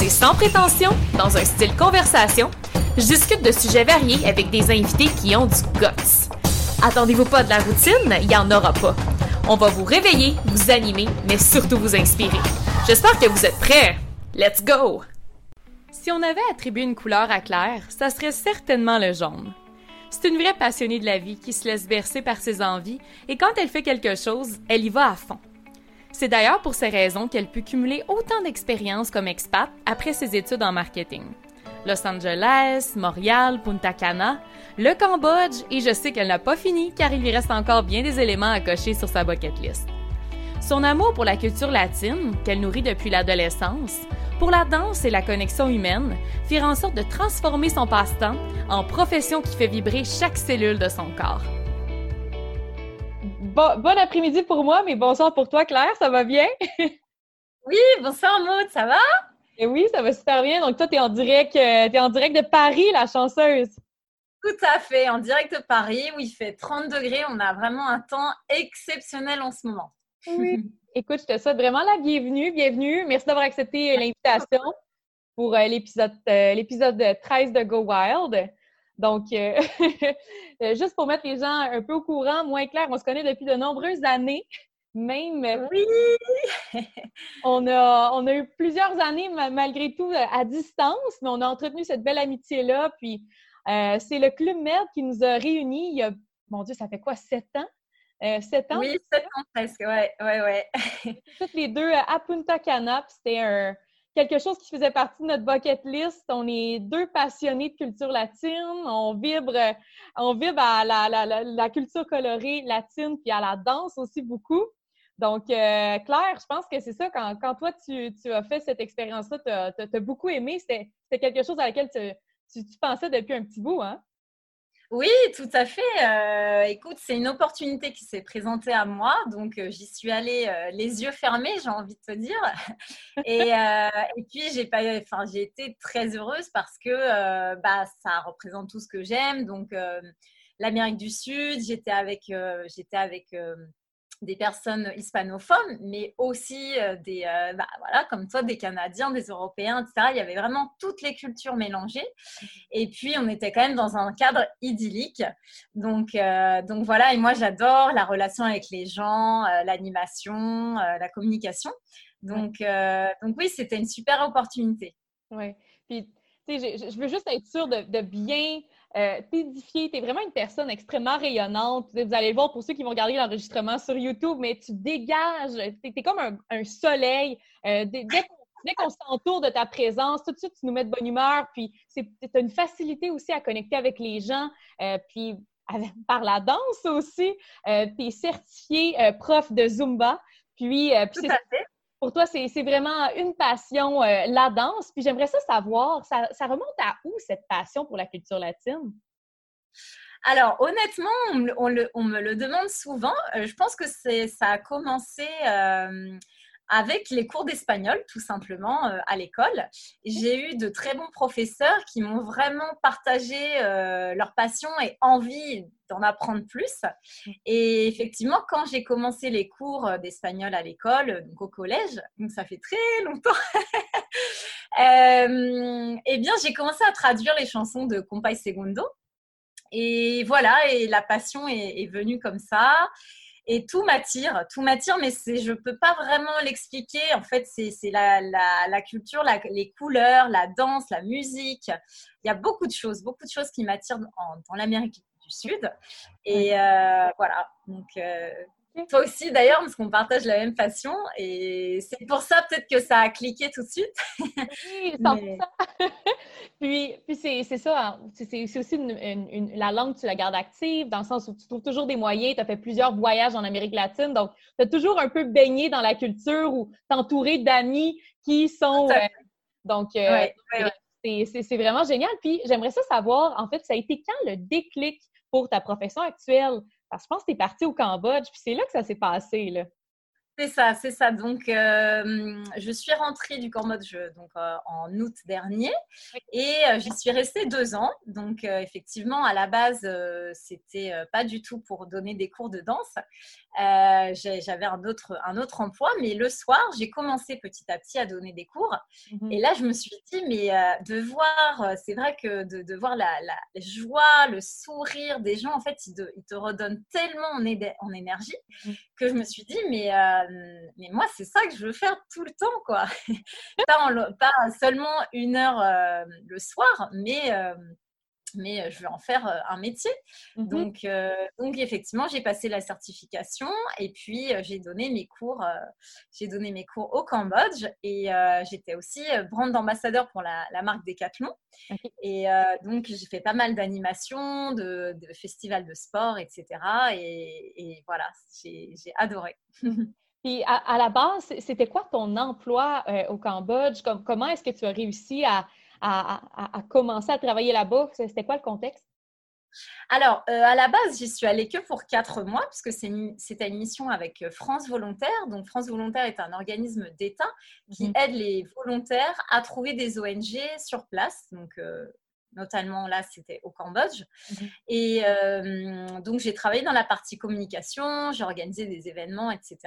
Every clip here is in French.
C'est sans prétention, dans un style conversation. Je discute de sujets variés avec des invités qui ont du guts. Attendez-vous pas de la routine, il y en aura pas. On va vous réveiller, vous animer, mais surtout vous inspirer. J'espère que vous êtes prêts. Let's go! Si on avait attribué une couleur à Claire, ça serait certainement le jaune. C'est une vraie passionnée de la vie qui se laisse bercer par ses envies et quand elle fait quelque chose, elle y va à fond. C'est d'ailleurs pour ces raisons qu'elle peut cumuler autant d'expériences comme expat après ses études en marketing. Los Angeles, Montréal, Punta Cana, le Cambodge et je sais qu'elle n'a pas fini car il lui reste encore bien des éléments à cocher sur sa bucket list. Son amour pour la culture latine, qu'elle nourrit depuis l'adolescence, pour la danse et la connexion humaine, firent en sorte de transformer son passe-temps en profession qui fait vibrer chaque cellule de son corps. Bon, bon après-midi pour moi, mais bonsoir pour toi, Claire, ça va bien? oui, bonsoir Maud, ça va? Et eh oui, ça va super bien. Donc toi, tu es en direct, euh, es en direct de Paris, la chanceuse. Tout à fait, en direct de Paris où il fait 30 degrés. On a vraiment un temps exceptionnel en ce moment. Oui. Écoute, je te souhaite vraiment la bienvenue. Bienvenue. Merci d'avoir accepté euh, l'invitation pour euh, l'épisode euh, l'épisode 13 de Go Wild. Donc, juste pour mettre les gens un peu au courant, moi et Claire, on se connaît depuis de nombreuses années. Même. Oui! on, a, on a eu plusieurs années, malgré tout, à distance, mais on a entretenu cette belle amitié-là. Puis, c'est le Club Med qui nous a réunis il y a, mon Dieu, ça fait quoi, sept ans? Euh, sept ans? Oui, sept ans presque, ouais, ouais, ouais. Toutes les deux euh, à Punta Cana, c'était quelque chose qui faisait partie de notre bucket list. On est deux passionnés de culture latine. On vibre, on vibre à la, culture colorée latine puis à la danse aussi beaucoup. Donc, euh, Claire, je pense que c'est ça, quand, toi, tu, as fait cette expérience-là, tu as, beaucoup aimé. C'était quelque chose à laquelle tu, tu, pensais depuis un petit bout, hein? Oui, tout à fait. Euh, écoute, c'est une opportunité qui s'est présentée à moi, donc euh, j'y suis allée euh, les yeux fermés, j'ai envie de te dire. Et, puis j'ai enfin j'ai été très heureuse parce que bah ça représente tout ce que j'aime. Donc l'Amérique du Sud, j'étais avec j'étais avec des personnes hispanophones, mais aussi euh, des, euh, bah, voilà, comme toi, des Canadiens, des Européens, etc. Il y avait vraiment toutes les cultures mélangées. Et puis, on était quand même dans un cadre idyllique. Donc, euh, donc voilà, et moi, j'adore la relation avec les gens, l'animation, la communication. Donc, donc oui, c'était une super opportunité. Oui. Puis, tu sais, je, veux juste être sûre de, de bien euh, t'édifier. Tu es vraiment une personne extrêmement rayonnante. Vous allez le voir pour ceux qui vont regarder l'enregistrement sur YouTube, mais tu dégages. Tu es, comme un, soleil. Euh, dès, qu'on s'entoure de ta présence, tout de suite, tu nous mets de bonne humeur. Puis, tu as une facilité aussi à connecter avec les gens. Euh, puis, par la danse aussi. tu es certifié prof de Zumba. Puis, puis pour toi, c'est vraiment une passion, euh, la danse. Puis j'aimerais ça savoir, ça, remonte à où cette passion pour la culture latine? Alors, honnêtement, on, me le demande souvent. Euh, je pense que ça a commencé euh, avec les cours d'espagnol, tout simplement, euh, à l'école. J'ai eu de très bons professeurs qui m'ont vraiment partagé euh, leur passion et envie d'en apprendre plus. Et effectivement, quand j'ai commencé les cours d'espagnol à l'école, donc au collège, donc ça fait très longtemps, euh, eh bien, j'ai commencé à traduire les chansons de Compay Segundo. Et voilà, et la passion est venue comme ça et tout m'attire, tout m'attire, mais je ne peux pas vraiment l'expliquer. En fait, c'est la, la, culture, les couleurs, la danse, la musique. Il y a beaucoup de choses, beaucoup de choses qui m'attirent dans l'Amérique du Sud. Et euh, voilà, donc euh, toi aussi d'ailleurs, parce qu'on partage la même passion. Et c'est pour ça peut-être que ça a cliqué tout de suite. Oui, puis, puis c'est ça, hein. c'est aussi la langue, tu la gardes active, dans le sens où tu trouves toujours des moyens. Tu as fait plusieurs voyages en Amérique latine, donc tu as toujours un peu baigné dans la culture ou t'entourer d'amis qui sont... Euh, Donc, c'est vraiment génial. Puis, j'aimerais ça savoir, en fait, ça a été quand le déclic pour ta profession actuelle? Parce que je pense que tu es partie au Cambodge, puis c'est là que ça s'est passé, là. C'est ça, c'est ça. Donc, euh, je suis rentrée du Cambodge donc, euh, en août dernier et euh, j'y suis restée deux ans. Donc, effectivement, à la base, c'était pas du tout pour donner des cours de danse. J'avais un autre, un autre emploi, mais le soir, j'ai commencé petit à petit à donner des cours. Mhm. Et là, je me suis dit, mais de voir, c'est vrai que de, voir la, joie, le sourire des gens, en fait, ils te, redonnent tellement en, énergie mhm. que je me suis dit, mais mais moi, c'est ça que je veux faire tout le temps, quoi. pas, seulement une heure euh, le soir, mais, euh, mais je veux en faire un métier. Mmh donc, donc, effectivement, j'ai passé la certification et puis j'ai donné mes cours. j'ai donné mes cours au Cambodge et j'étais aussi brand ambassadeur pour la, marque Decathlon. Et donc, j'ai fait pas mal d'animations, de, festivals de sport, etc. Et, et voilà, j'ai adoré. Puis à, la base, c'était quoi ton emploi euh, au Cambodge? comment est-ce que tu as réussi à, commencer à travailler là-bas? C'était quoi le contexte? Alors, euh, à la base, j'y suis allée que pour quatre mois, puisque c'était une mission avec euh, France Volontaire. Donc, France Volontaire est un organisme d'État qui mmh aide les volontaires à trouver des ONG sur place. Donc, notamment là, c'était au Cambodge. Mhm. Et euh, donc, j'ai travaillé dans la partie communication, j'ai organisé des événements, etc.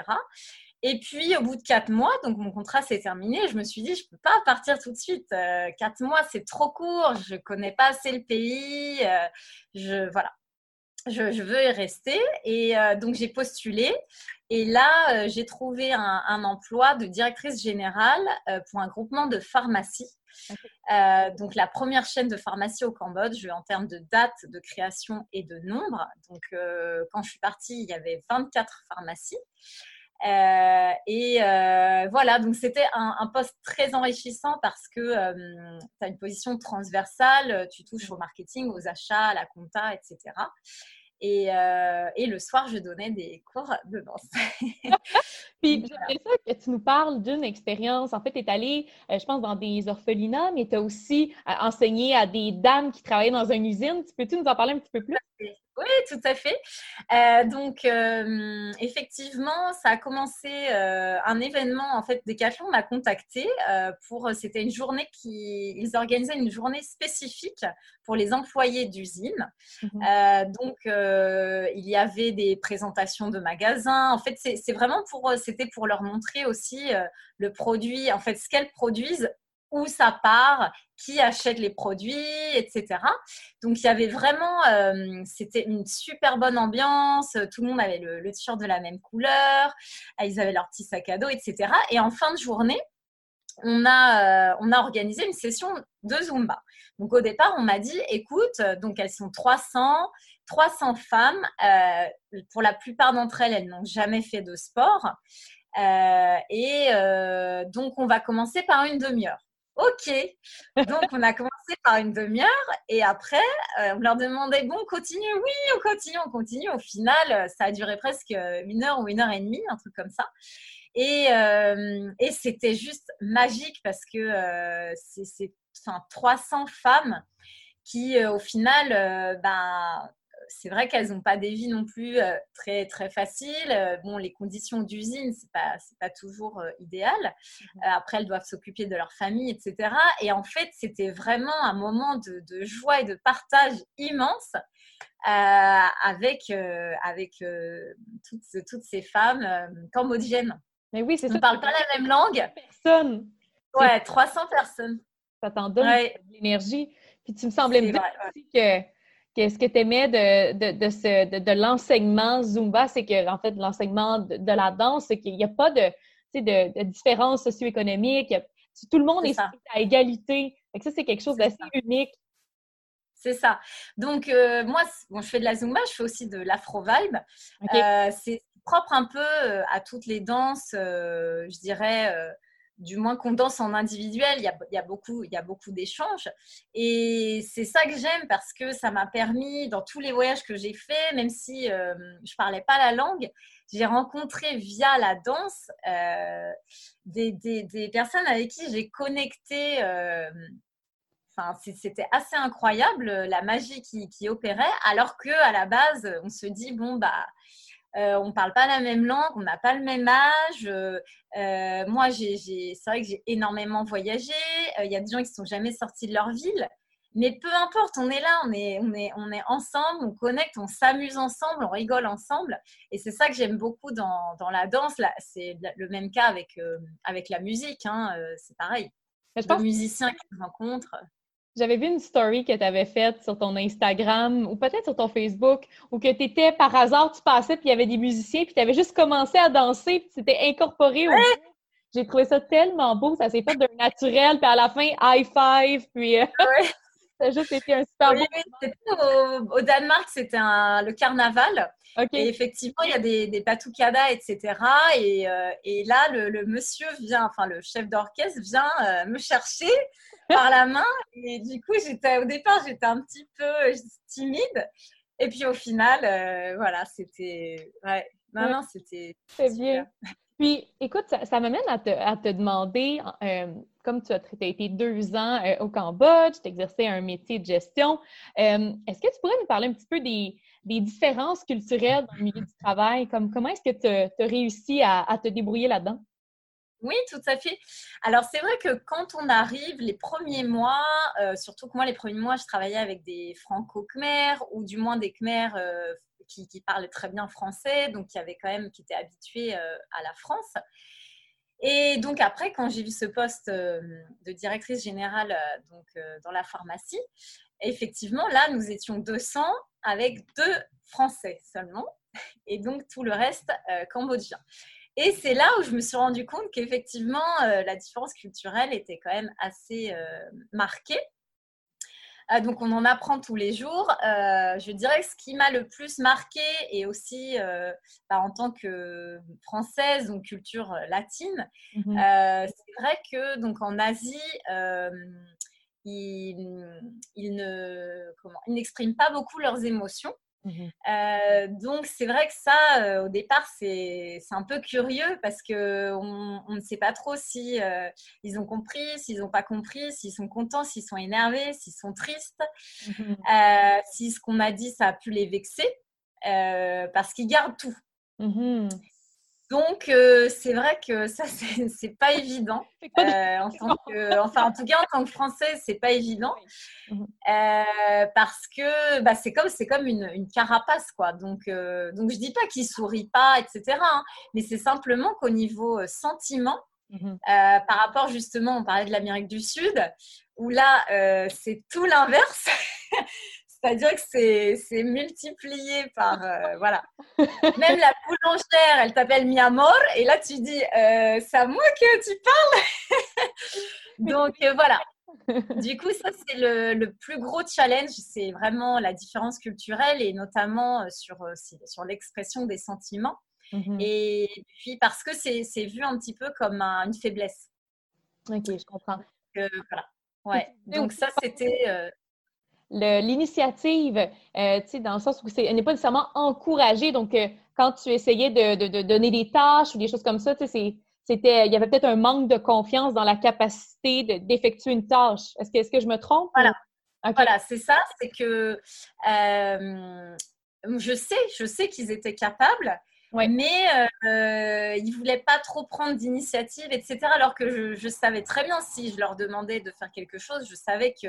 Et puis, au bout de quatre mois, donc mon contrat s'est terminé, je me suis dit, je ne peux pas partir tout de suite. Euh, quatre mois, c'est trop court, je ne connais pas assez le pays. Euh, je, voilà. Je, veux y rester. Et donc, j'ai postulé. Et là, j'ai trouvé un, un, emploi de directrice générale pour un groupement de pharmacie euh, donc la première chaîne de pharmacie au Cambodge en termes de date de création et de nombre. Donc euh, quand je suis partie, il y avait 24 pharmacies. Euh, et voilà, donc c'était un, poste très enrichissant parce que tu as une position transversale, tu touches au marketing, aux achats, à la compta, etc. Euh, et, le soir, je donnais des cours de danse. Puis j'aimerais ça que tu nous parles d'une expérience. En fait, tu es allée, euh, je pense, dans des orphelinats, mais tu as aussi euh, enseigné à des dames qui travaillaient dans une usine. Tu peux-tu nous en parler un petit peu plus? Oui, tout à fait. Euh, donc, euh, effectivement, ça a commencé euh, un événement. En fait, Decathlon m'a contacté pour. C'était une journée qui. Ils organisaient une journée spécifique pour les employés d'usine. Mhm. donc, il y avait des présentations de magasins. En fait, c'est vraiment pour. C'était pour leur montrer aussi le produit, en fait, ce qu'elles produisent où ça part, qui achète les produits, etc. Donc il y avait vraiment, euh, c'était une super bonne ambiance, tout le monde avait le, t-shirt de la même couleur, euh, ils avaient leur petit sac à dos, etc. Et en fin de journée, on a, euh, on a organisé une session de Zumba. Donc au départ, on m'a dit, écoute, donc elles sont 300, 300 femmes, pour la plupart d'entre elles, elles n'ont jamais fait de sport. et donc, on va commencer par une demi-heure. OK. Donc, on a commencé par une demi-heure et après, euh, on leur demandait, bon, continue, oui, on continue, on continue. Au final, euh, ça a duré presque une heure ou une heure et demie, un truc comme ça. Et, euh, c'était juste magique parce que c'est enfin, 300 femmes qui, au final, ben, c'est vrai qu'elles n'ont pas des vies non plus euh, très, très faciles. Euh, bon, les conditions d'usine, ce n'est pas, pas toujours euh, idéal. Mhm. après, elles doivent s'occuper de leur famille, etc. Et en fait, c'était vraiment un moment de, joie et de partage immense avec, avec toutes, toutes, ces femmes cambodgiennes. Mais oui, c'est ça. On ne parle pas la même langue. Personne. Ouais, 300 personnes. Ça t'en donne de l'énergie. Puis tu me semblais dire aussi que ce que tu aimais de, de, de, de l'enseignement Zumba, c'est que, en fait, l'enseignement de, la danse, c'est qu'il n'y a pas de, de, différence socio-économique. Tout le monde est, à égalité. ça, c'est quelque chose d'assez unique. C'est ça. Donc, euh, moi, bon, je fais de la Zumba, je fais aussi de l'Afro-Vibe. Euh, c'est propre un peu euh, à toutes les danses, je dirais du moins qu'on danse en individuel, il y a, beaucoup, il y a beaucoup d'échanges. Et c'est ça que j'aime parce que ça m'a permis, dans tous les voyages que j'ai faits, même si euh, je parlais pas la langue, j'ai rencontré via la danse euh, des, personnes avec qui j'ai connecté. Euh, enfin, c'était assez incroyable la magie qui, qui, opérait, alors que à la base, on se dit bon bah euh, on ne parle pas la même langue, on n'a pas le même âge. Euh, euh, moi, c'est vrai que j'ai énormément voyagé. Il y a des gens qui ne sont jamais sortis de leur ville. Mais peu importe, on est là, on est, on est, on est ensemble, on connecte, on s'amuse ensemble, on rigole ensemble. Et c'est ça que j'aime beaucoup dans, dans, la danse. C'est le même cas avec, avec la musique. Hein, c'est pareil. Les musiciens qui se rencontrent. J'avais vu une story que tu avais faite sur ton Instagram ou peut-être sur ton Facebook où que tu étais par hasard, tu passais puis il y avait des musiciens puis tu avais juste commencé à danser puis tu t'étais incorporé au J'ai trouvé ça tellement beau, ça s'est fait d'un naturel puis à la fin high five puis euh, ça a juste été un super beau. Au, au, Danemark, c'était le carnaval. Et effectivement, il y a des, des patoukadas, etc. Et, euh, et là, le, monsieur vient, enfin le chef d'orchestre vient euh, me chercher par la main. Et du coup, j'étais au départ, j'étais un petit peu timide. Et puis au final, euh, voilà, c'était. Ouais, non, non, c'était. C'est bien. Puis, écoute, ça, m'amène à te, à te demander, euh, comme tu as, été deux ans euh, au Cambodge, tu exerçais un métier de gestion, est-ce que tu pourrais nous parler un petit peu des, des différences culturelles dans le milieu du travail? Comme, comment est-ce que tu as réussi à, à te débrouiller là-dedans? Oui, tout à fait. Alors, c'est vrai que quand on arrive, les premiers mois, euh, surtout que moi, les premiers mois, je travaillais avec des franco-khmers ou du moins des khmers euh, qui, parlent très bien français, donc qui avaient quand même, qui étaient habitués euh, à la France. Et donc après, quand j'ai vu ce poste de directrice générale donc, dans la pharmacie, effectivement, là, nous étions 200 avec deux Français seulement, et donc tout le reste cambodgien. Et c'est là où je me suis rendu compte qu'effectivement, euh, la différence culturelle était quand même assez euh, marquée. Euh, donc, on en apprend tous les jours. je dirais que ce qui m'a le plus marqué, et aussi bah, en tant que française, donc culture latine, mmh c'est vrai que donc en Asie, ils, ils n'expriment pas beaucoup leurs émotions. Mmh euh, donc c'est vrai que ça, euh, au départ, c'est un peu curieux parce que on, ne sait pas trop si euh, ils ont compris, s'ils n'ont pas compris, s'ils sont contents, s'ils sont énervés, s'ils sont tristes, mmh si ce qu'on m'a dit ça a pu les vexer, parce qu'ils gardent tout. Mmh donc, euh, c'est vrai que ça, c'est pas évident. Euh, en tant que, enfin, en tout cas, en tant que Français, c'est pas évident. Mhm. Euh, parce que bah, c'est comme, comme une, une, carapace, quoi. Donc, donc je dis pas qu'il sourit pas, etc. Hein, mais c'est simplement qu'au niveau sentiment, mhm. par rapport justement, on parlait de l'Amérique du Sud, où là, c'est tout l'inverse. C'est-à-dire que c'est multiplié par. Euh, voilà. Même la boulangère, elle t'appelle mi amor, et là tu dis euh, C'est à moi que tu parles Donc euh, voilà. Du coup, ça, c'est le, le, plus gros challenge, c'est vraiment la différence culturelle et notamment sur, sur l'expression des sentiments. Mm-hmm. Et puis parce que c'est vu un petit peu comme une faiblesse. Ok, je comprends. voilà. Ouais. Donc ça, c'était l'initiative, euh, dans le sens où elle n'est pas nécessairement encouragée. Donc, euh, quand tu essayais de, de, donner des tâches ou des choses comme ça, c'était, il y avait peut-être un manque de confiance dans la capacité d'effectuer une tâche. Est-ce que, est-ce que je me trompe? Voilà. Voilà, c'est ça. C'est que euh, je sais, je sais qu'ils étaient capables, mais euh, ils ne voulaient pas trop prendre d'initiative, etc. Alors que je, je, savais très bien si je leur demandais de faire quelque chose, je savais que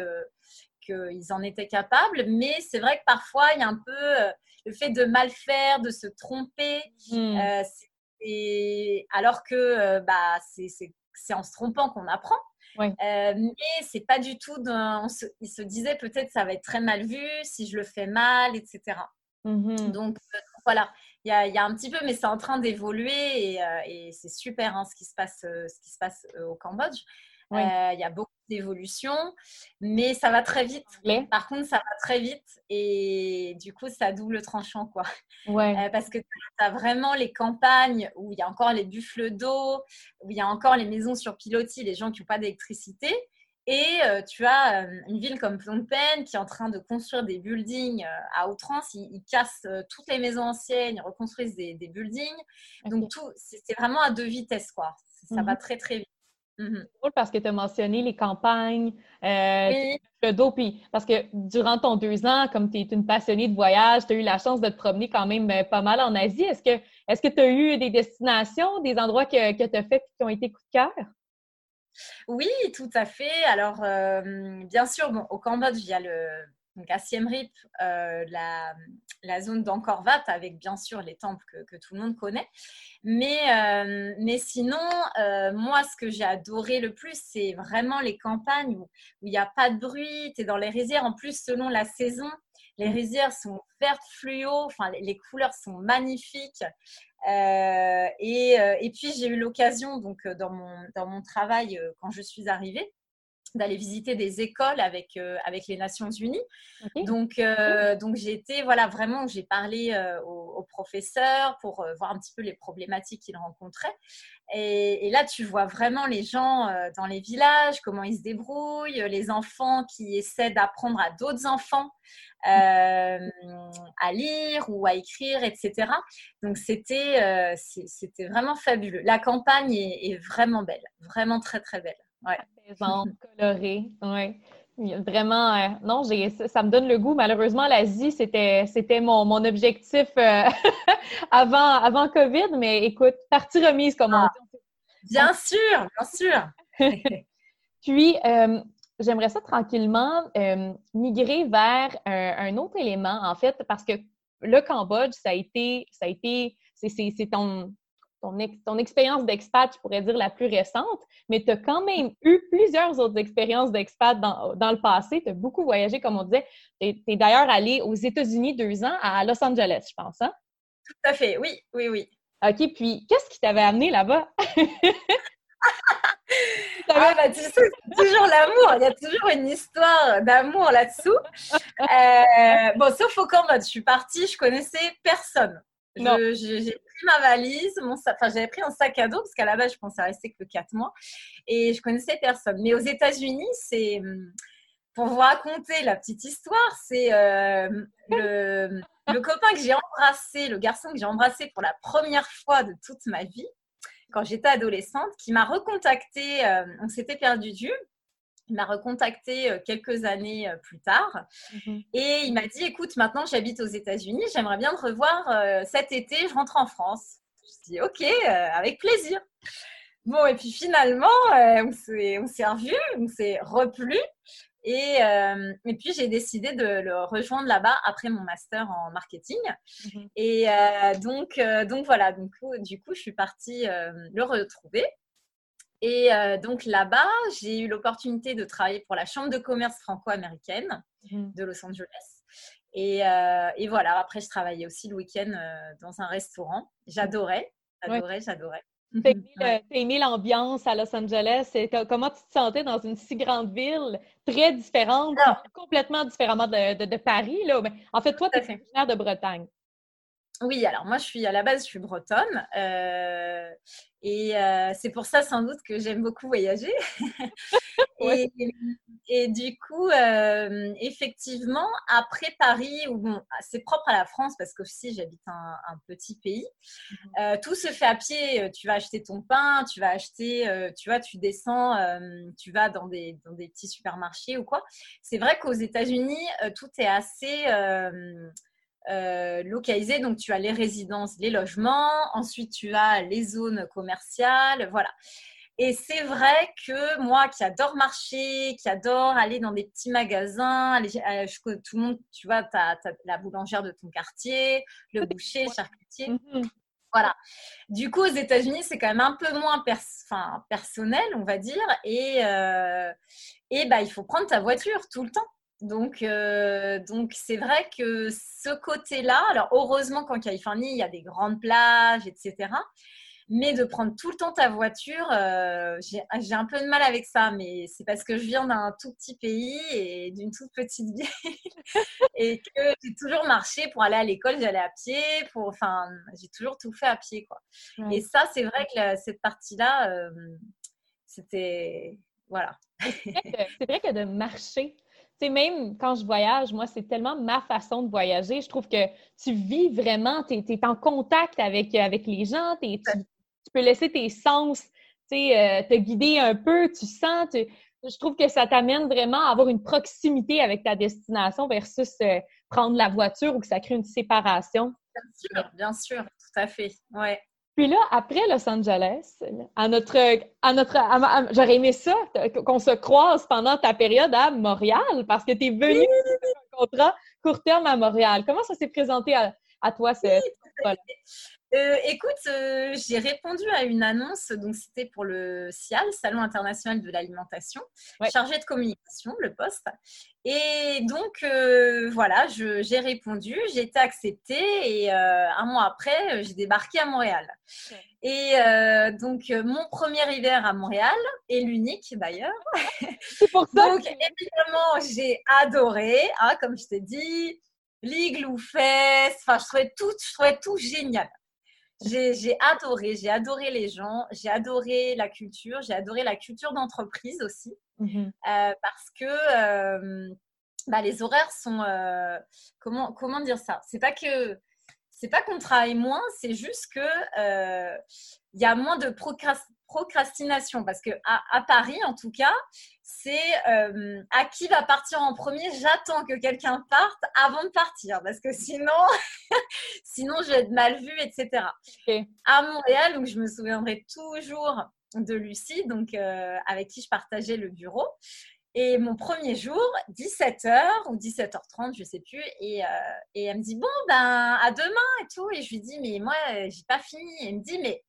qu'ils en étaient capables, mais c'est vrai que parfois, il y a un peu euh, le fait de mal faire, de se tromper, hmm. euh, alors que euh, bah, c'est en se trompant qu'on apprend. Oui. Euh, mais c'est pas du tout. Dans, se, il se disait peut-être ça va être très mal vu si je le fais mal, etc. Mm-hmm. Donc voilà, il y, a, y, a, un petit peu, mais c'est en train d'évoluer et, et c'est super hein, ce qui se passe, ce qui se passe au Cambodge. il y a beaucoup d'évolution, mais ça va très vite. Par contre, ça va très vite et du coup, ça double tranchant, quoi. Ouais. parce que tu as vraiment les campagnes où il y a encore les buffles d'eau, où il y a encore les maisons sur pilotis, les gens qui n'ont pas d'électricité. Et euh, tu as euh, une ville comme Phnom Penh qui est en train de construire des buildings euh, à outrance. Ils, cassent toutes les maisons anciennes, ils reconstruisent des, buildings. Donc, tout, c'est vraiment à deux vitesses, quoi. Ça va mhm. très, très vite. C'est drôle parce que tu as mentionné les campagnes, le dos, puis parce que durant ton deux ans, comme tu es une passionnée de voyage, tu as eu la chance de te promener quand même pas mal en Asie. Est-ce que tu as eu des destinations, des endroits que, que tu as fait qui ont été coup de cœur? Oui, tout à fait. Alors, euh, bien sûr, au Cambodge, il y a le, donc à Siem Reap, euh, la, zone d'Angkor Wat, avec bien sûr les temples que, tout le monde connaît. Mais, euh, mais sinon, moi, ce que j'ai adoré le plus, c'est vraiment les campagnes où il n'y a pas de bruit, tu es dans les rizières. En plus, selon la saison, les rizières sont vertes fluo, enfin, les couleurs sont magnifiques. Euh, et, euh, et, puis j'ai eu l'occasion, donc euh, dans mon, dans mon travail, quand je suis arrivée, d'aller visiter des écoles avec, avec les Nations Unies. Donc, donc j'ai été, voilà, vraiment, j'ai parlé aux, professeurs pour voir un petit peu les problématiques qu'ils rencontraient. Et, et, là, tu vois vraiment les gens dans les villages, comment ils se débrouillent, les enfants qui essaient d'apprendre à d'autres enfants euh, à lire ou à écrire, etc. Donc c'était euh, c'était vraiment fabuleux. La campagne est, vraiment belle, vraiment très très belle. Ouais. colorée, ouais. Vraiment, euh, non, ça me donne le goût. Malheureusement, l'Asie, c'était, c'était mon, mon objectif avant, avant COVID, mais écoute, partie remise, comme on ah. dit. Bien sûr, bien sûr. Puis, j'aimerais ça tranquillement euh, migrer vers un, autre élément, en fait, parce que le Cambodge, ça a été, ça a été, c'est ton, ton, expérience d'expat, je pourrais dire, la plus récente, mais tu as quand même eu plusieurs autres expériences d'expat dans, le passé. Tu as beaucoup voyagé, comme on disait. Tu es, d'ailleurs allé aux États-Unis deux ans, à Los Angeles, je pense. Hein? Tout à fait, oui, oui, oui. OK, puis qu'est-ce qui t'avait amené là-bas? Ah bah, tu sais, c'est toujours l'amour. Il y a toujours une histoire d'amour là-dessous. Euh, bon, sauf au Cambodge, je suis partie, je connaissais personne. J'ai pris ma valise, mon enfin, j'avais pris un sac à dos parce qu'à la base, je pensais rester que 4 mois et je connaissais personne. Mais aux États-Unis, c'est pour vous raconter la petite histoire, c'est euh, le, le copain que j'ai embrassé, le garçon que j'ai embrassé pour la première fois de toute ma vie quand j'étais adolescente, qui m'a recontacté. Euh, on s'était perdu du. Il m'a recontacté euh, quelques années euh, plus tard mhm. et il m'a dit écoute, maintenant j'habite aux États-Unis, j'aimerais bien te revoir cet été, je rentre en France. Je dis ok, avec plaisir. Bon, et puis finalement, on s'est revus, on s'est replu. Et, euh, et, puis, j'ai décidé de le rejoindre là-bas après mon master en marketing. Mhm. Et euh, donc, euh, donc, voilà, donc, du coup, je suis partie le retrouver. Et donc, là-bas, j'ai eu l'opportunité de travailler pour la Chambre de commerce franco-américaine mhm. de Los Angeles. Et, et, voilà, après, je travaillais aussi le week-end dans un restaurant. J'adorais, j'adorais, j'adorais. T'as aimé, l'ambiance à Los Angeles? comment tu te sentais dans une si grande ville, très différente, complètement différemment de, Paris? Là? En fait, toi, tu es originaire de Bretagne. Oui, alors moi, je suis à la base, je suis bretonne. Euh, et euh, c'est pour ça, sans doute, que j'aime beaucoup voyager. et, du coup, euh, effectivement, après Paris, où bon, c'est propre à la France, parce qu'aussi, j'habite un, un, petit pays, mhm. tout se fait à pied. Tu vas acheter ton pain, tu vas acheter, tu vois, tu descends, tu vas dans des, dans des petits supermarchés ou quoi. C'est vrai qu'aux États-Unis, tout est assez euh, localisé. Donc, tu as les résidences, les logements, ensuite tu as les zones commerciales, voilà. Et c'est vrai que moi qui adore marcher, qui adore aller dans des petits magasins, aller, euh, tout le monde, tu vois, tu as, la boulangère de ton quartier, le boucher, charcutier. Mhm. Voilà. Du coup, aux États-Unis, c'est quand même un peu moins personnel, on va dire. Et, euh, et bah, il faut prendre ta voiture tout le temps. Donc, euh, donc c'est vrai que ce côté-là, alors heureusement qu'en Californie, il y a des grandes plages, etc. Mais de prendre tout le temps ta voiture, euh, j'ai un peu de mal avec ça. Mais c'est parce que je viens d'un tout petit pays et d'une toute petite ville et que j'ai toujours marché pour aller à l'école. J'allais à pied. Pour, enfin, j'ai toujours tout fait à pied, quoi. Et ça, c'est vrai que cette partie-là, euh, c'était voilà. c'est vrai que de marcher, même quand je voyage, moi, c'est tellement ma façon de voyager. Je trouve que tu vis vraiment, tu es, en contact avec, avec les gens, tu, peux laisser tes sens euh, te guider un peu, tu sens. je trouve que ça t'amène vraiment à avoir une proximité avec ta destination versus euh, prendre la voiture ou que ça crée une séparation. Bien sûr, bien sûr, tout à fait. Ouais. Puis là, après Los Angeles, à notre, à notre, j'aurais aimé ça, qu'on se croise pendant ta période à Montréal, parce que tu es venu oui. un contrat court terme à Montréal. Comment ça s'est présenté à, toi, cette euh, écoute, euh, j'ai répondu à une annonce, donc c'était pour le CIAL, Salon international de l'alimentation, chargé de communication, le poste. Et donc, euh, voilà, j'ai répondu, j'ai été acceptée et un mois après, j'ai débarqué à Montréal. Et donc, mon premier hiver à Montréal, et l'unique d'ailleurs. C'est pour ça. donc, évidemment, j'ai adoré, hein, comme je t'ai dit, l'igloo fest, enfin, je trouvais tout, je trouvais tout génial. J'ai adoré, j'ai adoré les gens, j'ai adoré la culture, j'ai adoré la culture d'entreprise aussi, mmh euh, parce que euh, bah, les horaires sont euh, comment comment dire ça? C'est pas que c'est pas qu'on travaille moins, c'est juste que il y a moins de procrastination parce que à Paris en tout cas, c'est euh, à qui va partir en premier. J'attends que quelqu'un parte avant de partir parce que sinon, sinon je vais être mal vue, etc. À Montréal, donc je me souviendrai toujours de Lucie, donc euh, avec qui je partageais le bureau. Et mon premier jour, 17h ou 17h30, je sais plus, et, euh, et elle me dit bon ben à demain et tout, et je lui dis mais moi j'ai pas fini. Et elle me dit mais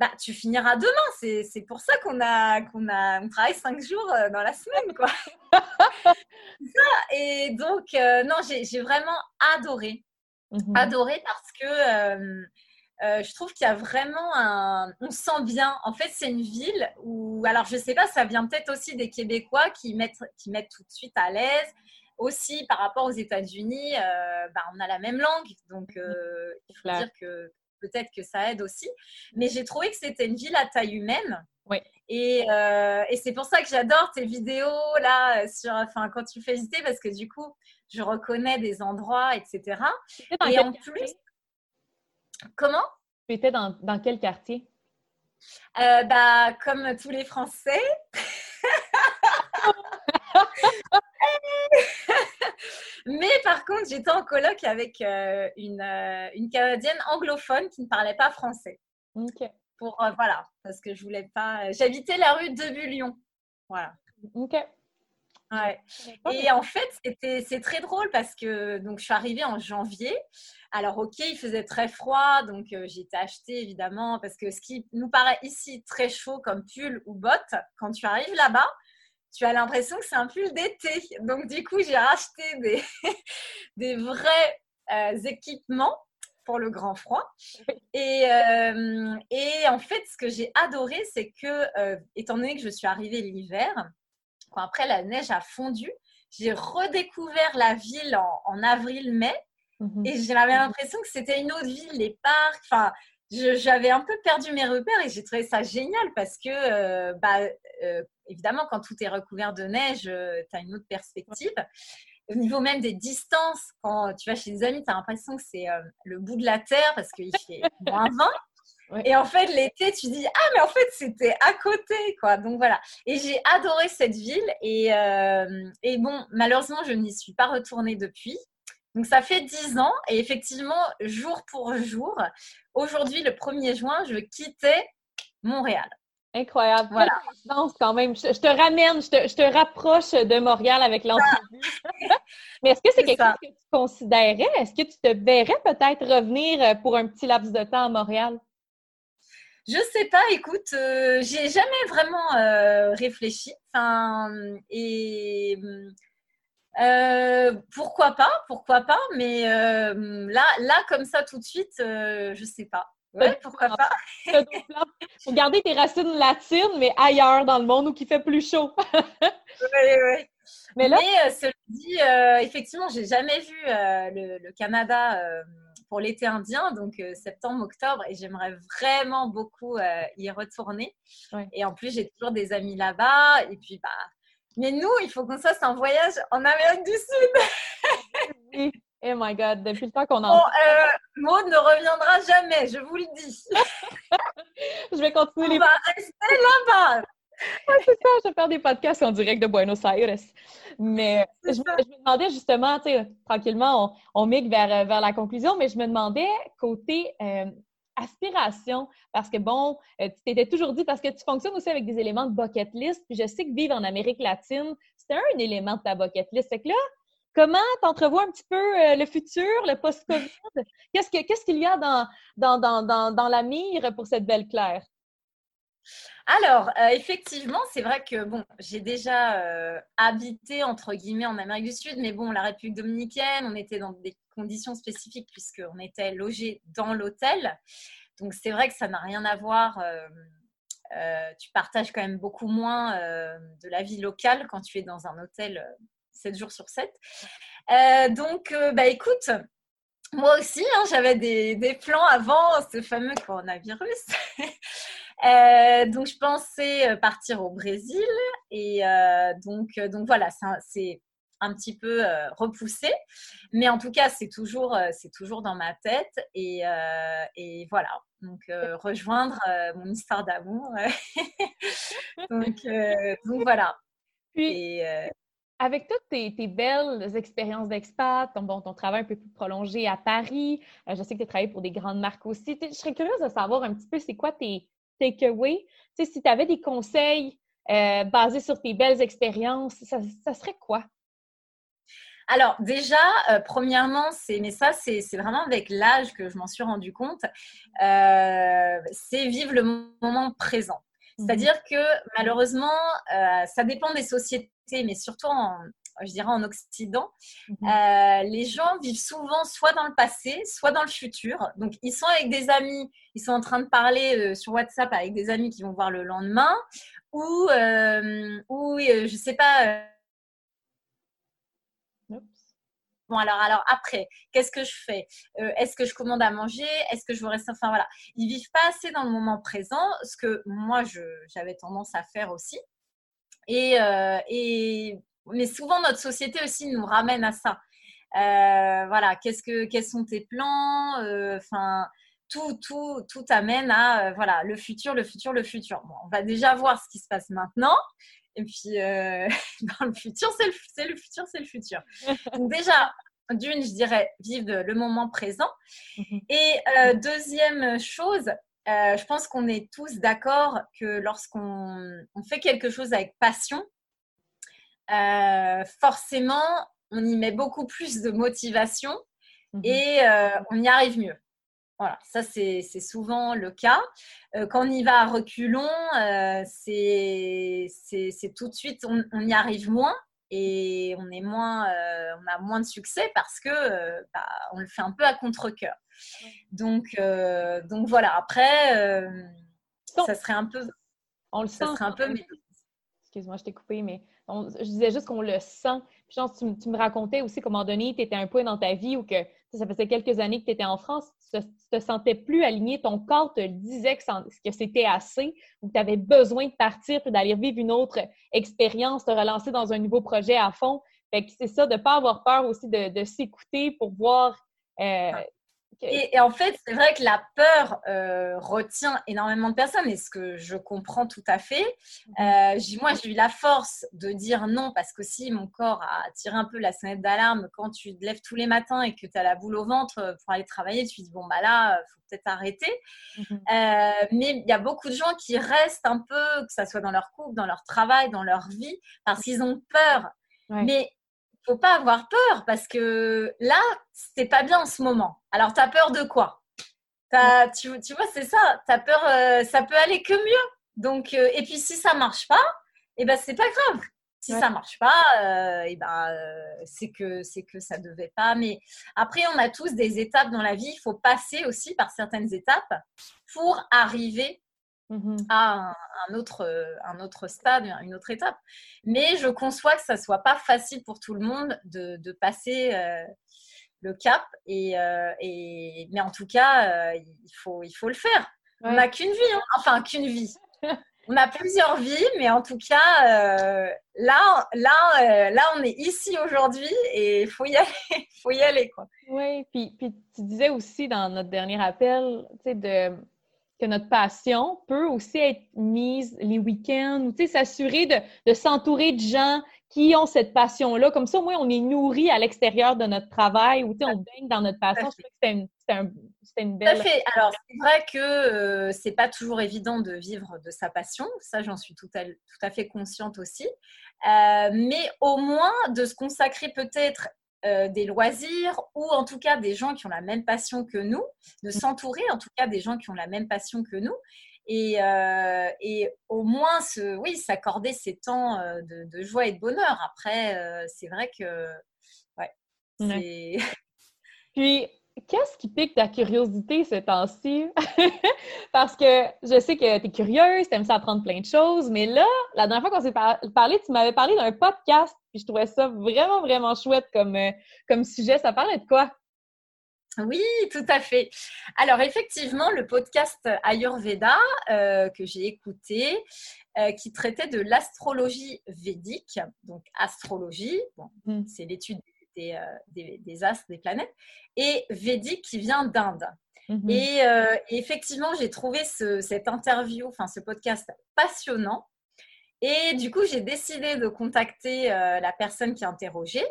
bah, tu finiras demain. C'est pour ça qu'on a, qu'on a, on travaille cinq jours euh, dans la semaine, quoi. Et donc, euh, non, j'ai vraiment adoré. Mhm. Adoré parce que euh, je trouve qu'il y a vraiment un. On sent bien. En fait, c'est une ville où. Alors, je sais pas, ça vient peut-être aussi des Québécois qui mettent, qui mettent tout de suite à l'aise. Aussi, par rapport aux États-Unis, bah, on a la même langue. Donc, il faut dire que peut-être que ça aide aussi. Mais j'ai trouvé que c'était une ville à taille humaine. Oui. Et, euh, et c'est pour ça que j'adore tes vidéos là, sur, enfin, quand tu fais visiter, parce que du coup, je reconnais des endroits, etc. Et en plus, comment? Tu étais dans, dans quel quartier? Euh, bah, Comme tous les Français. Contre, j'étais en colloque avec euh, une, euh, une, Canadienne anglophone qui ne parlait pas français. Pour, euh, voilà, parce que je voulais pas. J'habitais la rue de Bullion. Voilà. Ok. Ouais. Et en fait, c'est très drôle parce que donc, je suis arrivée en janvier. Alors, ok, il faisait très froid, donc j'ai été achetée évidemment parce que ce qui nous paraît ici très chaud comme pull ou bottes, quand tu arrives là-bas, tu as l'impression que c'est un pull d'été. Donc, du coup, j'ai racheté des, des vrais euh, équipements pour le grand froid. Et, euh, et en fait, ce que j'ai adoré, c'est que, euh, étant donné que je suis arrivée l'hiver, quand après la neige a fondu, j'ai redécouvert la ville en, avril-mai. Mhm. Et j'avais l'impression que c'était une autre ville, les parcs. Enfin, j'avais un peu perdu mes repères et j'ai trouvé ça génial parce que, bah, évidemment, quand tout est recouvert de neige, euh, tu as une autre perspective. Au niveau même des distances, quand tu vas chez des amis, tu as l'impression que c'est euh, le bout de la terre parce qu'il fait moins 20. Et en fait, l'été, tu dis ah mais en fait c'était à côté quoi. Donc voilà. Et j'ai adoré cette ville et, euh, et bon malheureusement je n'y suis pas retournée depuis. Donc ça fait dix ans et effectivement jour pour jour. Aujourd'hui le 1er juin je quittais Montréal. Incroyable. Voilà. quand même. Je, te ramène, je te, je te, rapproche de Montréal avec l'entrevue. Mais est-ce que c'est quelque chose que tu considérais? Est-ce que tu te verrais peut-être revenir euh, pour un petit laps de temps à Montréal? Je sais pas, écoute, euh, j'ai jamais vraiment euh, réfléchi. Enfin, et pourquoi pas, pourquoi pas, mais là, là, comme ça, tout de suite, je sais pas. Ouais, pourquoi pas? Faut garder tes racines latines, mais ailleurs dans le monde où il fait plus chaud. oui, oui. Mais là, mais, cela dit, effectivement, j'ai jamais vu le, Canada pour l'été indien, donc septembre, octobre, et j'aimerais vraiment beaucoup y retourner. Et en plus, j'ai toujours des amis là-bas, et puis bah. Mais nous, il faut qu'on fasse un voyage en Amérique du Sud. Oh my God, depuis le temps qu'on en. Bon, euh, Maud ne reviendra jamais, je vous le dis. je vais continuer On les. va rester là-bas. Ouais, c'est ça, je vais faire des podcasts en direct de Buenos Aires. Mais je, me demandais justement, tu sais, tranquillement, on, on migre vers, vers la conclusion, mais je me demandais côté euh, aspiration, parce que bon, euh, tu t'étais toujours dit, parce que tu fonctionnes aussi avec des éléments de bucket list, puis je sais que vivre en Amérique latine, c'est un élément de ta bucket list. Fait que là, Comment tu entrevois un petit peu euh, le futur, le post-COVID? Qu'est-ce qu'il y a dans, la mire pour cette belle Claire? Alors, euh, effectivement, c'est vrai que bon, j'ai déjà euh, habité entre guillemets en Amérique du Sud, mais bon, la République dominicaine, on était dans des conditions spécifiques puisqu'on était logé dans l'hôtel. Donc, c'est vrai que ça n'a rien à voir. tu partages quand même beaucoup moins de la vie locale quand tu es dans un hôtel 7 jours sur 7. Euh, donc, euh, bah, écoute, moi aussi, hein, j'avais des, des, plans avant ce fameux coronavirus. Euh, donc, je pensais partir au Brésil. Et donc, donc, voilà, c'est un petit peu repoussé. Mais en tout cas, c'est toujours, c'est toujours dans ma tête. Et, et voilà. Donc, rejoindre mon histoire d'amour. donc, donc, voilà. Et, avec toutes tes, belles expériences d'expat, ton, bon, travail un peu plus prolongé à Paris, euh, je sais que tu as travaillé pour des grandes marques aussi. Je serais curieuse de savoir un petit peu c'est quoi tes takeaways. Si tu avais des conseils euh, basés sur tes belles expériences, ça, serait quoi? Alors déjà, euh, premièrement, c'est mais ça c'est vraiment avec l'âge que je m'en suis rendu compte. c'est vivre le moment présent. Mmh C'est-à-dire que malheureusement, ça dépend des sociétés mais surtout en, je dirais en Occident, mhm. euh, les gens vivent souvent soit dans le passé, soit dans le futur. Donc, ils sont avec des amis, ils sont en train de parler euh, sur WhatsApp avec des amis qui vont voir le lendemain, ou, euh, ou je sais pas. Bon, alors, alors après, qu'est-ce que je fais? Est-ce que je commande à manger? Est-ce que je veux rester Enfin, voilà. Ils vivent pas assez dans le moment présent, ce que moi, j'avais tendance à faire aussi. Euh, et, mais souvent, notre société aussi nous ramène à ça. Euh, voilà, qu'est-ce que, quels sont tes plans? Euh, Enfin, tout, tout, tout amène à voilà le futur, le futur, le futur. on va déjà voir ce qui se passe maintenant. Et puis, dans le futur, c'est le, le, futur, c'est le futur. Donc déjà, d'une, je dirais, vivre le moment présent. Mhm. Et deuxième chose, euh, je pense qu'on est tous d'accord que lorsqu'on fait quelque chose avec passion, euh, forcément, on y met beaucoup plus de motivation mhm. et euh, on y arrive mieux. Voilà, ça c'est souvent le cas. quand on y va à reculons, c'est tout de suite, on, y arrive moins et on est moins, on a moins de succès parce que bah, on le fait un peu à contre-cœur. Donc, euh, donc voilà. Après, euh, ça serait un peu. On le sent. Ça serait un peu. Excuse-moi, je t'ai coupé, mais je disais juste qu'on le sent. Puis, je tu, tu, me racontais aussi qu'à un moment donné, tu étais un point dans ta vie où que ça faisait quelques années que tu étais en France, tu te, te sentais plus aligné, ton corps te disait que, c'était assez, ou que tu avais besoin de partir puis d'aller vivre une autre expérience, te relancer dans un nouveau projet à fond. C'est ça, de ne pas avoir peur aussi de, s'écouter pour voir euh, Et, en fait, c'est vrai que la peur euh, retient énormément de personnes, et ce que je comprends tout à fait. Mhm. Euh, moi, j'ai eu la force de dire non, parce que si mon corps a tiré un peu la sonnette d'alarme quand tu te lèves tous les matins et que tu as la boule au ventre euh, pour aller travailler, tu te dis, bon, bah là, il faut peut-être arrêter. Mhm. mais il y a beaucoup de gens qui restent un peu, que ce soit dans leur couple, dans leur travail, dans leur vie, parce qu'ils ont peur. Mais faut pas avoir peur parce que là, c'est pas bien en ce moment. Alors, tu as peur de quoi? Tu, tu, vois, c'est ça. Tu as peur, euh, ça peut aller que mieux. Donc, euh, et puis si ça marche pas, et eh ben c'est pas grave. Si ça marche pas, euh, et ben, c'est que c'est que ça devait pas. Mais après, on a tous des étapes dans la vie. Il faut passer aussi par certaines étapes pour arriver mmh à un, autre, un autre stade, une autre étape. Mais je conçois que ça soit pas facile pour tout le monde de, de passer le cap. Et, et, mais en tout cas, il, faut, il faut le faire. On n'a qu'une vie, hein. enfin qu'une vie. on a plusieurs vies, mais en tout cas, euh, là, là, euh, là, on est ici aujourd'hui et il faut y aller, faut y aller, quoi. Oui, puis, puis tu disais aussi dans notre dernier appel, tu sais, de que notre passion peut aussi être mise les week-ends, ou s'assurer de, de s'entourer de gens qui ont cette passion-là. Comme ça, au moins, on est nourri à l'extérieur de notre travail ou on baigne dans notre passion. Je trouve que c'est un, une, belle. Tout à fait. Alors, c'est vrai que euh, c'est pas toujours évident de vivre de sa passion. Ça, j'en suis tout à, tout à, fait consciente aussi. Euh, mais au moins de se consacrer peut-être euh, des loisirs ou en tout cas des gens qui ont la même passion que nous, de s'entourer en tout cas des gens qui ont la même passion que nous et, euh, et au moins se, oui, s'accorder ces temps euh, de, joie et de bonheur. Après, c'est vrai que ouais, Puis qu'est-ce qui pique ta curiosité ces temps-ci? Parce que je sais que tu es curieuse, tu aimes ça apprendre plein de choses, mais là, la dernière fois qu'on s'est parlé, tu m'avais parlé d'un podcast, puis je trouvais ça vraiment, vraiment chouette comme, euh, comme sujet. Ça parlait de quoi? Oui, tout à fait. Alors effectivement, le podcast Ayurveda euh, que j'ai écouté, euh, qui traitait de l'astrologie védique, donc astrologie, mmh. c'est l'étude des, des, astres, des planètes, et védique qui vient d'Inde. Mhm. Euh, et, effectivement, j'ai trouvé cette interview, enfin ce podcast passionnant. Et du coup, j'ai décidé de contacter euh, la personne qui a interrogé.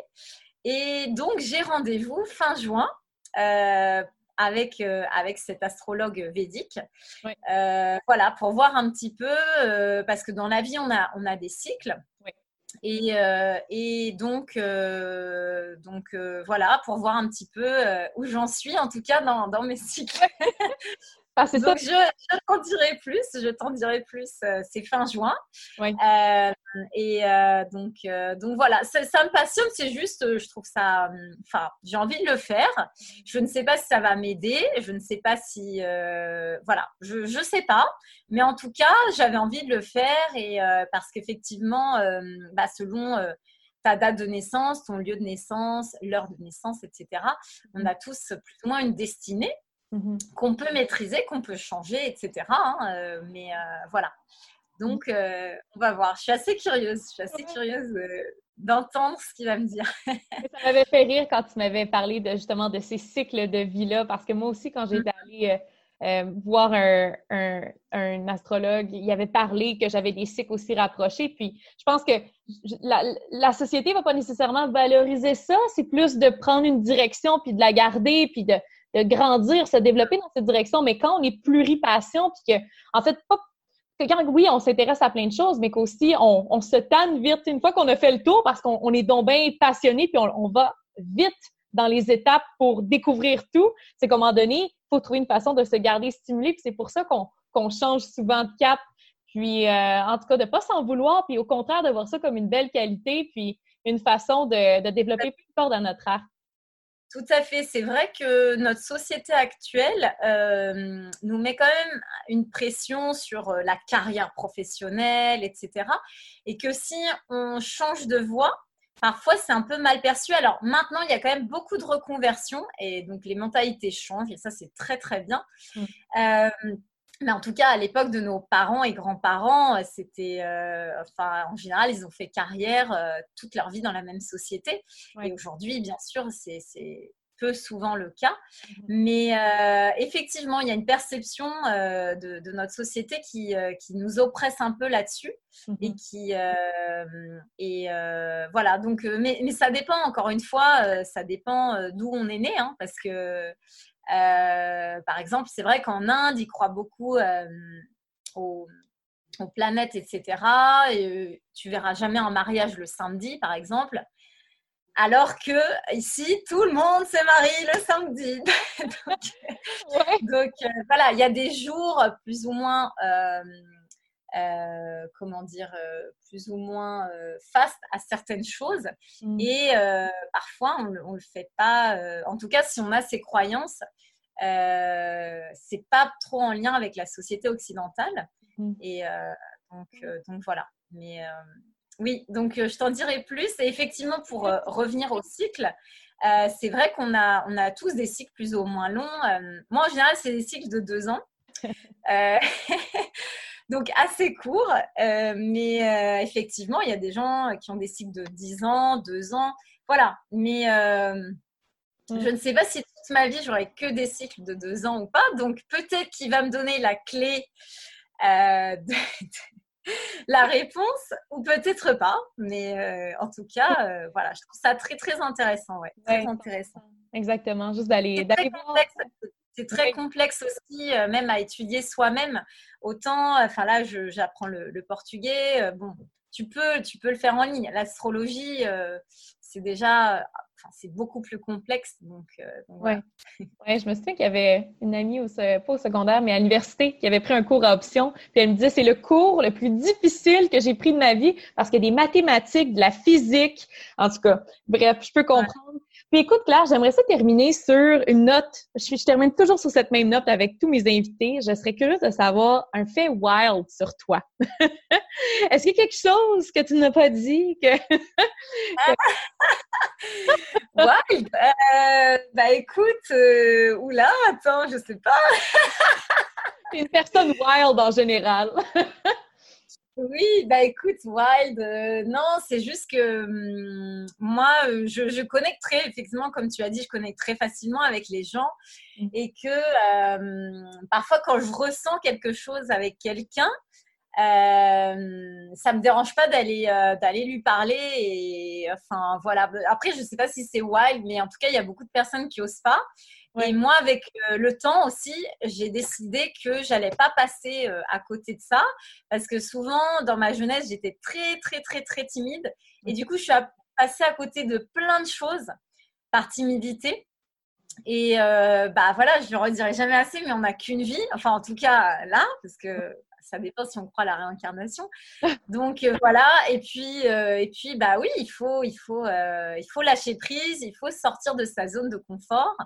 Et donc, j'ai rendez-vous fin juin euh, avec, avec cet astrologue védique. voilà, pour voir un petit peu, parce que dans la vie, on a, on a des cycles. Et, euh, et, donc, euh, donc euh, voilà, pour voir un petit peu où j'en suis, en tout cas dans, dans mes cycles. Ah, donc, je, je t'en dirai plus, je t'en dirai plus, c'est fin juin. et donc, donc voilà, ça, ça me passionne, c'est juste, je trouve ça, enfin, j'ai envie de le faire. Je ne sais pas si ça va m'aider, je ne sais pas si, voilà, je ne sais pas, mais en tout cas, j'avais envie de le faire et parce qu'effectivement, bah, selon ta date de naissance, ton lieu de naissance, l'heure de naissance, etc. On a tous plus ou moins une destinée. Mmh qu'on peut maîtriser, qu'on peut changer, etc. Hein, euh, mais euh, voilà. Donc, euh, on va voir. Je suis assez curieuse. Je suis assez curieuse d'entendre ce qu'il va me dire. ça m'avait fait rire quand tu m'avais parlé de, justement de ces cycles de vie-là, parce que moi aussi, quand j'étais mmh. allée voir un, astrologue, il avait parlé que j'avais des cycles aussi rapprochés. Puis, je pense que la, la société ne va pas nécessairement valoriser ça. C'est plus de prendre une direction, puis de la garder, puis de de grandir, se développer dans cette direction. Mais quand on est pluripassion, puis que, en fait, pas que quand, oui, on s'intéresse à plein de choses, mais qu'aussi on, se tanne vite une fois qu'on a fait le tour parce qu'on est donc bien passionné, puis on, va vite dans les étapes pour découvrir tout. C'est qu'à un moment donné, il faut trouver une façon de se garder stimulé, puis c'est pour ça qu'on change souvent de cap. Puis, euh, en tout cas, de ne pas s'en vouloir, puis au contraire, de voir ça comme une belle qualité, puis une façon de, de développer plus fort dans notre art. Tout à fait. C'est vrai que notre société actuelle euh, nous met quand même une pression sur euh, la carrière professionnelle, etc. Et que si on change de voie, parfois c'est un peu mal perçu. Alors maintenant, il y a quand même beaucoup de reconversions et donc les mentalités changent et ça c'est très très bien. Mmh. Euh, mais en tout cas, à l'époque de nos parents et grands-parents, euh, c'était, euh, enfin, en général, ils ont fait carrière euh, toute leur vie dans la même société. Et aujourd'hui, bien sûr, c'est peu souvent le cas. Mhm. Mais effectivement, il y a une perception de, notre société qui, qui, nous oppresse un peu là-dessus. Et mhm. qui. et voilà, donc, mais, mais, ça dépend, encore une fois, ça dépend d'où on est né, hein, parce que par exemple, c'est vrai qu'en Inde, ils croient beaucoup euh, aux, planètes, etc. Et euh, tu verras jamais un mariage le samedi, par exemple. Alors que ici, tout le monde se marie le samedi. donc, voilà, il y a des jours plus ou moins euh, comment dire, euh, plus ou moins euh, fast à certaines choses. Mm. Et parfois, on ne le fait pas. en tout cas, si on a ces croyances, c'est pas trop en lien avec la société occidentale. Mm. Et donc, donc, voilà. Mais oui, donc je t'en dirai plus. Et effectivement, pour revenir au cycle, c'est vrai qu'on a, on a tous des cycles plus ou moins longs. moi, en général, c'est des cycles de deux ans. Donc assez court, euh, mais euh, effectivement, il y a des gens qui ont des cycles de 10 ans, 2 ans, voilà. Mais euh, mm. je ne sais pas si toute ma vie, j'aurai que des cycles de 2 ans ou pas. Donc peut-être qu'il va me donner la clé de, la réponse, ou peut-être pas. Mais en tout cas, voilà, je trouve ça très, très intéressant. Ouais, très intéressant. Exactement, juste d'aller voir. C'est très complexe aussi, euh, même à étudier soi-même. Autant, euh, enfin là, j'apprends le, portugais. Euh, bon, tu peux, tu peux le faire en ligne. L'astrologie, c'est déjà, enfin, c'est beaucoup plus complexe. Donc, ouais. je me souviens qu'il y avait une amie au, pas au secondaire, mais à l'université, qui avait pris un cours à option. Puis elle me disait, c'est le cours le plus difficile que j'ai pris de ma vie parce qu'il y a des mathématiques, de la physique. En tout cas, bref, je peux comprendre. Puis écoute, Claire, j'aimerais ça terminer sur une note. Je, je, termine toujours sur cette même note avec tous mes invités. Je serais curieuse de savoir un fait wild sur toi. Est-ce qu'il y a quelque chose que tu n'as pas dit? Que... wild? Euh, bah écoute, euh, oula, attends, je sais pas. une personne wild en général. Oui, bah écoute, Wild, euh, non, c'est juste que hum, moi, euh, je, connecte très, effectivement, comme tu as dit, je connecte très facilement avec les gens mmh. et que parfois, quand je ressens quelque chose avec quelqu'un, euh, ça me dérange pas d'aller d'aller lui parler et enfin voilà. Après, je sais pas si c'est Wild, mais en tout cas, il y a beaucoup de personnes qui osent pas. Et moi, avec euh, le temps aussi, j'ai décidé que j'allais pas passer euh, à côté de ça parce que souvent, dans ma jeunesse, j'étais très, très, très, très timide. Et du coup, je suis passée à côté de plein de choses par timidité. Et euh, bah voilà, je ne redirai jamais assez, mais on n'a qu'une vie. Enfin, en tout cas, là, parce que ça dépend si on croit à la réincarnation. Donc euh, voilà, et puis, euh, et puis bah oui, il faut, il, faut, euh, il faut lâcher prise, il faut sortir de sa zone de confort.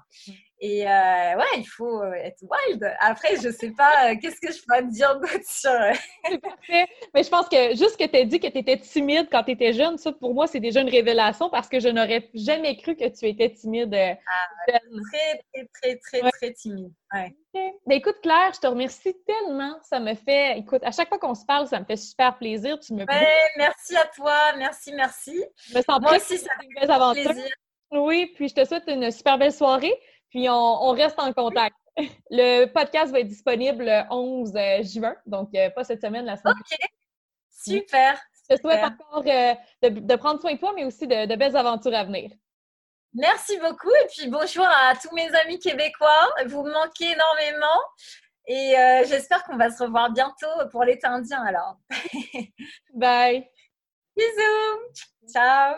Et ouais, il faut être wild. Après, je sais pas, qu'est-ce que je peux te dire d'autre sur. c'est parfait. Mais je pense que juste que tu as dit que tu étais timide quand tu étais jeune, ça pour moi, c'est déjà une révélation parce que je n'aurais jamais cru que tu étais timide. Ah, très, très, très, très, très timide. Ouais. Ben, écoute, Claire, je te remercie tellement. Ça me fait, écoute, à chaque fois qu'on se parle, ça me fait super plaisir. Tu me merci à toi. Merci, merci. Je me sens Moi aussi, ça fait. Plaisir. Oui, puis je te souhaite une super belle soirée. Puis on, reste en contact. Le podcast va être disponible le 11 euh, juin, donc euh, pas cette semaine, la semaine OK. Super. Je te souhaite encore euh, de, prendre soin de toi, mais aussi de belles aventures à venir. Merci beaucoup et puis bonjour à tous mes amis québécois. Vous me manquez énormément et euh, j'espère qu'on va se revoir bientôt pour l'été indien alors. Bye. Bisous. Ciao.